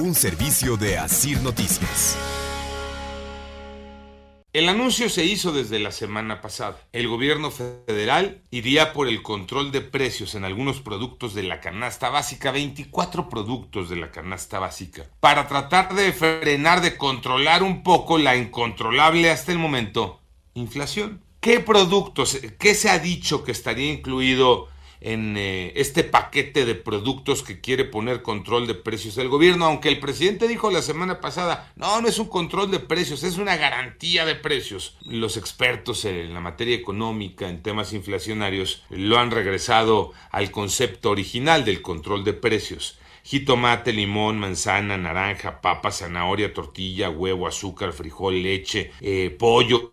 Un servicio de Asir Noticias. El anuncio se hizo desde la semana pasada. El gobierno federal iría por el control de precios en algunos productos de la canasta básica, 24 productos de la canasta básica, para tratar de frenar, de controlar un poco la incontrolable hasta el momento inflación. ¿Qué productos, qué se ha dicho que estaría incluido en eh, este paquete de productos que quiere poner control de precios del gobierno, aunque el presidente dijo la semana pasada, no, no es un control de precios, es una garantía de precios. Los expertos en la materia económica, en temas inflacionarios, lo han regresado al concepto original del control de precios. Jitomate, limón, manzana, naranja, papa, zanahoria, tortilla, huevo, azúcar, frijol, leche, eh, pollo,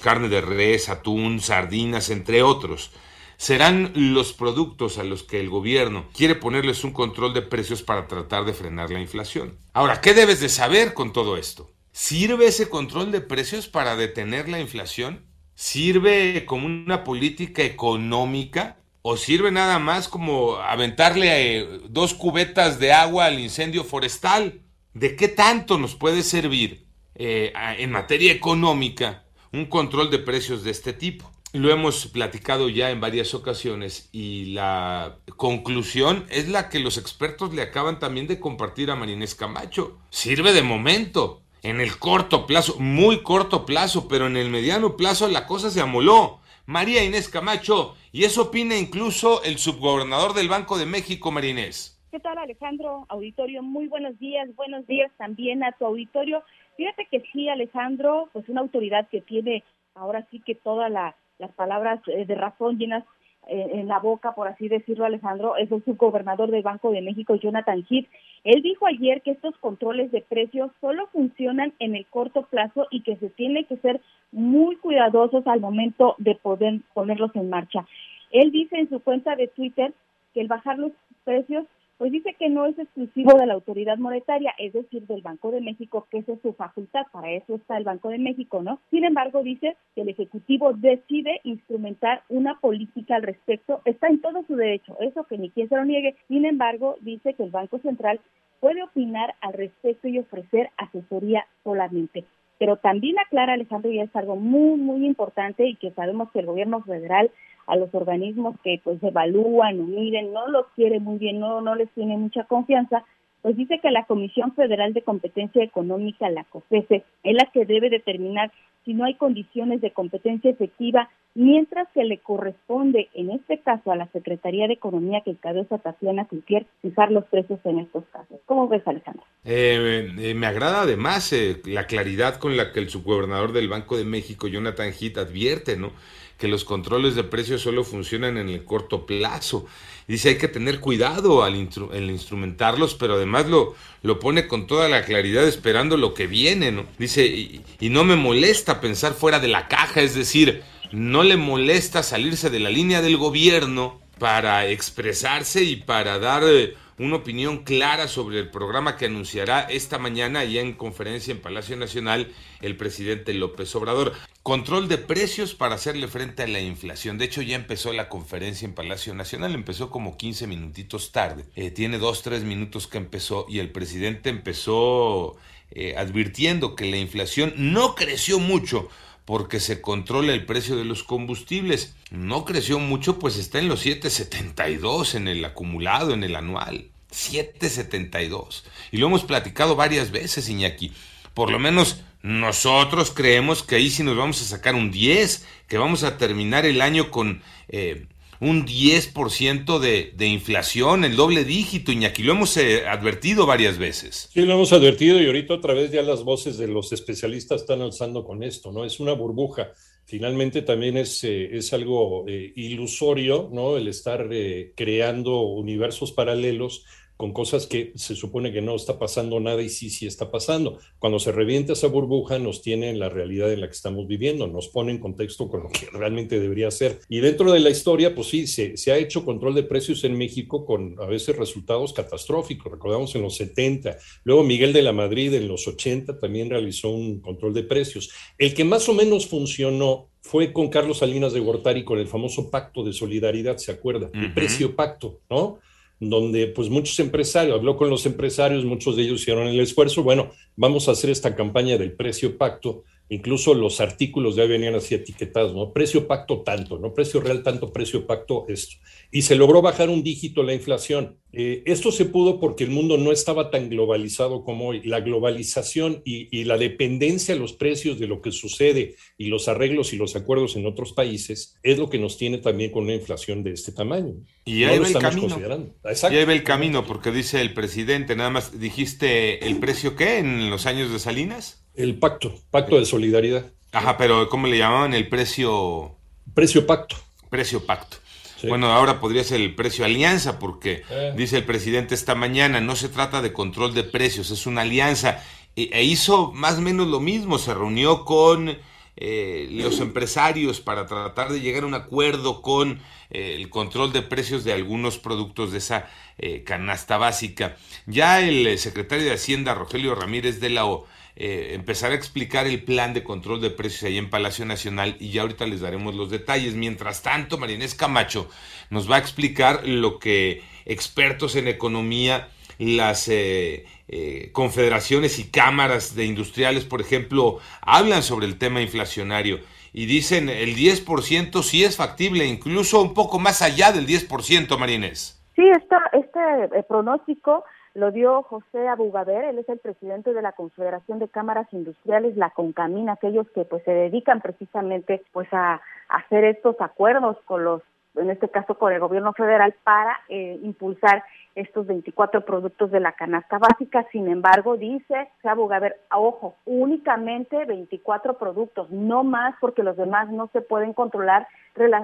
carne de res, atún, sardinas, entre otros serán los productos a los que el gobierno quiere ponerles un control de precios para tratar de frenar la inflación. Ahora, ¿qué debes de saber con todo esto? ¿Sirve ese control de precios para detener la inflación? ¿Sirve como una política económica? ¿O sirve nada más como aventarle eh, dos cubetas de agua al incendio forestal? ¿De qué tanto nos puede servir eh, en materia económica un control de precios de este tipo? Lo hemos platicado ya en varias ocasiones y la conclusión es la que los expertos le acaban también de compartir a Marinés Camacho. Sirve de momento, en el corto plazo, muy corto plazo, pero en el mediano plazo la cosa se amoló. María Inés Camacho, y eso opina incluso el subgobernador del Banco de México, Marinés. ¿Qué tal Alejandro? Auditorio, muy buenos días, buenos días también a tu auditorio. Fíjate que sí, Alejandro, pues una autoridad que tiene ahora sí que toda la las palabras eh, de razón llenas eh, en la boca, por así decirlo, Alejandro, es el subgobernador del Banco de México, Jonathan Heath. Él dijo ayer que estos controles de precios solo funcionan en el corto plazo y que se tiene que ser muy cuidadosos al momento de poder ponerlos en marcha. Él dice en su cuenta de Twitter que el bajar los precios pues dice que no es exclusivo de la autoridad monetaria, es decir, del Banco de México, que esa es su facultad, para eso está el Banco de México, ¿no? Sin embargo, dice que el Ejecutivo decide instrumentar una política al respecto, está en todo su derecho, eso que ni quien se lo niegue, sin embargo, dice que el Banco Central puede opinar al respecto y ofrecer asesoría solamente. Pero también aclara Alejandro y es algo muy, muy importante y que sabemos que el gobierno federal a los organismos que pues evalúan o miden, no los quiere muy bien, no, no les tiene mucha confianza, pues dice que la Comisión Federal de Competencia Económica, la COFESE, es la que debe determinar si no hay condiciones de competencia efectiva, mientras que le corresponde, en este caso, a la Secretaría de Economía que encabeza Tatiana Cloutier, fijar los precios en estos casos. ¿Cómo ves, Alejandro? Eh, eh, me agrada además eh, la claridad con la que el subgobernador del Banco de México, Jonathan Heath, advierte, ¿no? que los controles de precios solo funcionan en el corto plazo. Dice hay que tener cuidado al, instrumentarlos, pero además lo, lo pone con toda la claridad esperando lo que viene. ¿no? Dice, y, y no me molesta pensar fuera de la caja, es decir, no le molesta salirse de la línea del gobierno para expresarse y para dar eh, una opinión clara sobre el programa que anunciará esta mañana ya en conferencia en Palacio Nacional el presidente López Obrador. Control de precios para hacerle frente a la inflación. De hecho, ya empezó la conferencia en Palacio Nacional, empezó como 15 minutitos tarde. Eh, tiene dos, tres minutos que empezó y el presidente empezó eh, advirtiendo que la inflación no creció mucho porque se controla el precio de los combustibles. No creció mucho, pues está en los 7.72 en el acumulado, en el anual. 7.72. Y lo hemos platicado varias veces, Iñaki. Por lo menos nosotros creemos que ahí sí nos vamos a sacar un 10, que vamos a terminar el año con eh, un 10% de, de inflación, el doble dígito, Iñaki. Lo hemos eh, advertido varias veces. Sí, lo hemos advertido y ahorita otra vez ya las voces de los especialistas están alzando con esto, ¿no? Es una burbuja. Finalmente también es, eh, es algo eh, ilusorio, ¿no? El estar eh, creando universos paralelos con cosas que se supone que no está pasando nada y sí, sí está pasando. Cuando se revienta esa burbuja nos tiene en la realidad en la que estamos viviendo, nos pone en contexto con lo que realmente debería ser. Y dentro de la historia, pues sí, se, se ha hecho control de precios en México con a veces resultados catastróficos. Recordamos en los 70, luego Miguel de la Madrid en los 80 también realizó un control de precios. El que más o menos funcionó fue con Carlos Salinas de Gortari con el famoso pacto de solidaridad, ¿se acuerda? El precio pacto, ¿no? Donde pues muchos empresarios, habló con los empresarios, muchos de ellos hicieron el esfuerzo, bueno, vamos a hacer esta campaña del precio pacto, incluso los artículos ya venían así etiquetados, ¿no? Precio pacto tanto, ¿no? Precio real tanto, precio pacto esto. Y se logró bajar un dígito la inflación. Eh, esto se pudo porque el mundo no estaba tan globalizado como hoy. La globalización y, y, la dependencia a los precios de lo que sucede y los arreglos y los acuerdos en otros países es lo que nos tiene también con una inflación de este tamaño. Y ahí no va el camino. Y ahí va el camino, porque dice el presidente, nada más dijiste el precio qué en los años de Salinas. El pacto, pacto de solidaridad. Ajá, pero ¿cómo le llamaban el precio? Precio pacto. Precio pacto. Sí. Bueno, ahora podría ser el precio alianza, porque eh. dice el presidente esta mañana, no se trata de control de precios, es una alianza. E, e hizo más o menos lo mismo, se reunió con eh, los empresarios para tratar de llegar a un acuerdo con eh, el control de precios de algunos productos de esa eh, canasta básica. Ya el secretario de Hacienda, Rogelio Ramírez de la O, eh, empezar a explicar el plan de control de precios ahí en Palacio Nacional y ya ahorita les daremos los detalles. Mientras tanto, Marinés Camacho nos va a explicar lo que expertos en economía, las eh, eh, confederaciones y cámaras de industriales, por ejemplo, hablan sobre el tema inflacionario y dicen el 10% sí es factible, incluso un poco más allá del 10%, Marinés. Sí, este pronóstico lo dio José Abugaber, él es el presidente de la Confederación de Cámaras Industriales, la CONCAMIN, aquellos que pues se dedican precisamente pues a hacer estos acuerdos con los, en este caso con el gobierno federal, para eh, impulsar estos 24 productos de la canasta básica. Sin embargo, dice Abugaber, ojo, únicamente 24 productos, no más porque los demás no se pueden controlar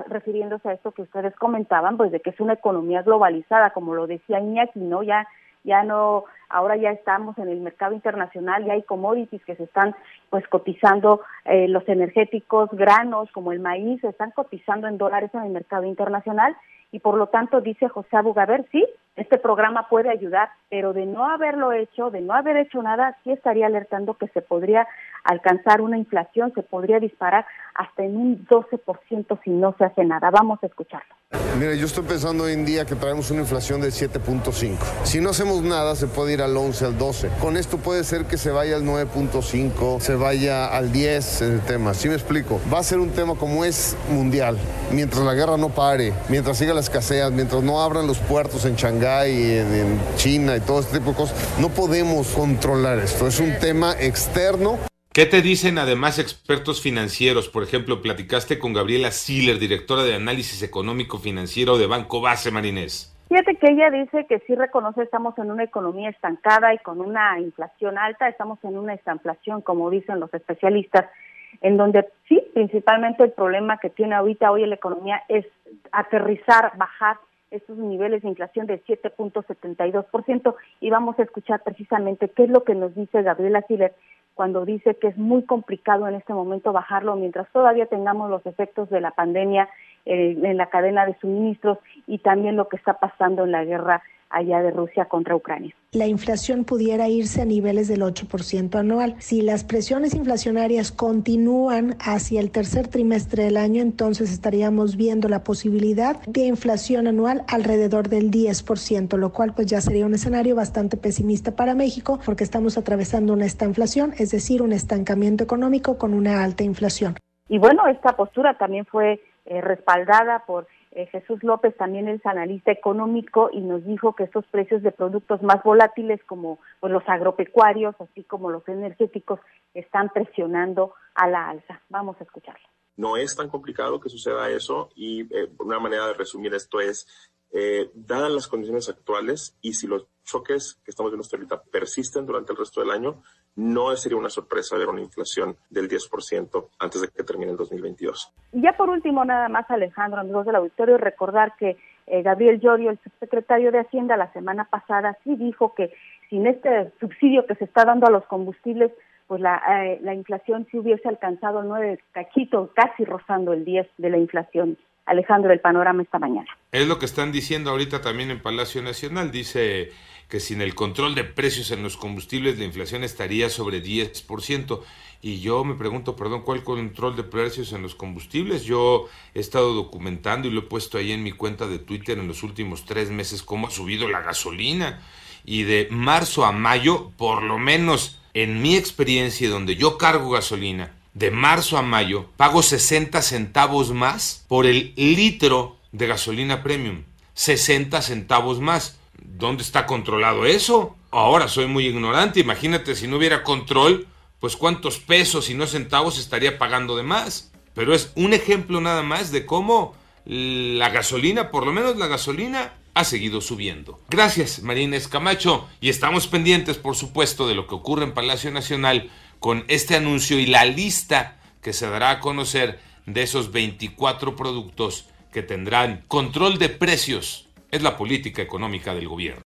refiriéndose a esto que ustedes comentaban, pues de que es una economía globalizada, como lo decía Iñaki, ¿no? Ya ya no, ahora ya estamos en el mercado internacional, ya hay commodities que se están pues cotizando, eh, los energéticos, granos como el maíz, se están cotizando en dólares en el mercado internacional y por lo tanto dice José Abugaber, sí, este programa puede ayudar, pero de no haberlo hecho, de no haber hecho nada, sí estaría alertando que se podría alcanzar una inflación, se podría disparar hasta en un 12% si no se hace nada. Vamos a escucharlo. Mira, yo estoy pensando hoy en día que traemos una inflación de 7.5. Si no hacemos nada, se puede ir al 11, al 12. Con esto puede ser que se vaya al 9.5, se vaya al 10 el tema. ¿Sí me explico? Va a ser un tema como es mundial. Mientras la guerra no pare, mientras siga la escasez, mientras no abran los puertos en Shanghái, en, en China y todo este tipo de cosas, no podemos controlar esto. Es un tema externo ¿Qué te dicen además expertos financieros? Por ejemplo, platicaste con Gabriela Siller, directora de análisis económico financiero de Banco Base Marinés. Fíjate que ella dice que sí reconoce estamos en una economía estancada y con una inflación alta, estamos en una estanflación, como dicen los especialistas, en donde sí, principalmente el problema que tiene ahorita hoy la economía es aterrizar, bajar estos niveles de inflación del 7.72% y vamos a escuchar precisamente qué es lo que nos dice Gabriela Siller cuando dice que es muy complicado en este momento bajarlo mientras todavía tengamos los efectos de la pandemia eh, en la cadena de suministros y también lo que está pasando en la guerra allá de Rusia contra Ucrania. La inflación pudiera irse a niveles del 8% anual. Si las presiones inflacionarias continúan hacia el tercer trimestre del año, entonces estaríamos viendo la posibilidad de inflación anual alrededor del 10%, lo cual pues ya sería un escenario bastante pesimista para México porque estamos atravesando una estanflación, es decir, un estancamiento económico con una alta inflación. Y bueno, esta postura también fue eh, respaldada por eh, Jesús López también es analista económico y nos dijo que estos precios de productos más volátiles como pues, los agropecuarios, así como los energéticos, están presionando a la alza. Vamos a escucharlo. No es tan complicado que suceda eso y eh, una manera de resumir esto es, eh, dadas las condiciones actuales y si los choques que estamos viendo ahorita persisten durante el resto del año, no sería una sorpresa ver una inflación del 10% antes de que termine el 2022. Y ya por último, nada más, Alejandro, amigos del auditorio, recordar que eh, Gabriel Llorio, el subsecretario de Hacienda, la semana pasada sí dijo que sin este subsidio que se está dando a los combustibles, pues la, eh, la inflación sí hubiese alcanzado nueve cachitos, casi rozando el 10 de la inflación. Alejandro, el panorama esta mañana. Es lo que están diciendo ahorita también en Palacio Nacional. Dice que sin el control de precios en los combustibles la inflación estaría sobre 10%. Y yo me pregunto, perdón, ¿cuál control de precios en los combustibles? Yo he estado documentando y lo he puesto ahí en mi cuenta de Twitter en los últimos tres meses cómo ha subido la gasolina. Y de marzo a mayo, por lo menos en mi experiencia donde yo cargo gasolina, de marzo a mayo, pago 60 centavos más por el litro de gasolina premium. 60 centavos más. ¿Dónde está controlado eso? Ahora soy muy ignorante. Imagínate si no hubiera control, pues cuántos pesos y no centavos estaría pagando de más. Pero es un ejemplo nada más de cómo la gasolina, por lo menos la gasolina, ha seguido subiendo. Gracias, Marina Escamacho. Y estamos pendientes, por supuesto, de lo que ocurre en Palacio Nacional con este anuncio y la lista que se dará a conocer de esos 24 productos que tendrán control de precios. Es la política económica del gobierno.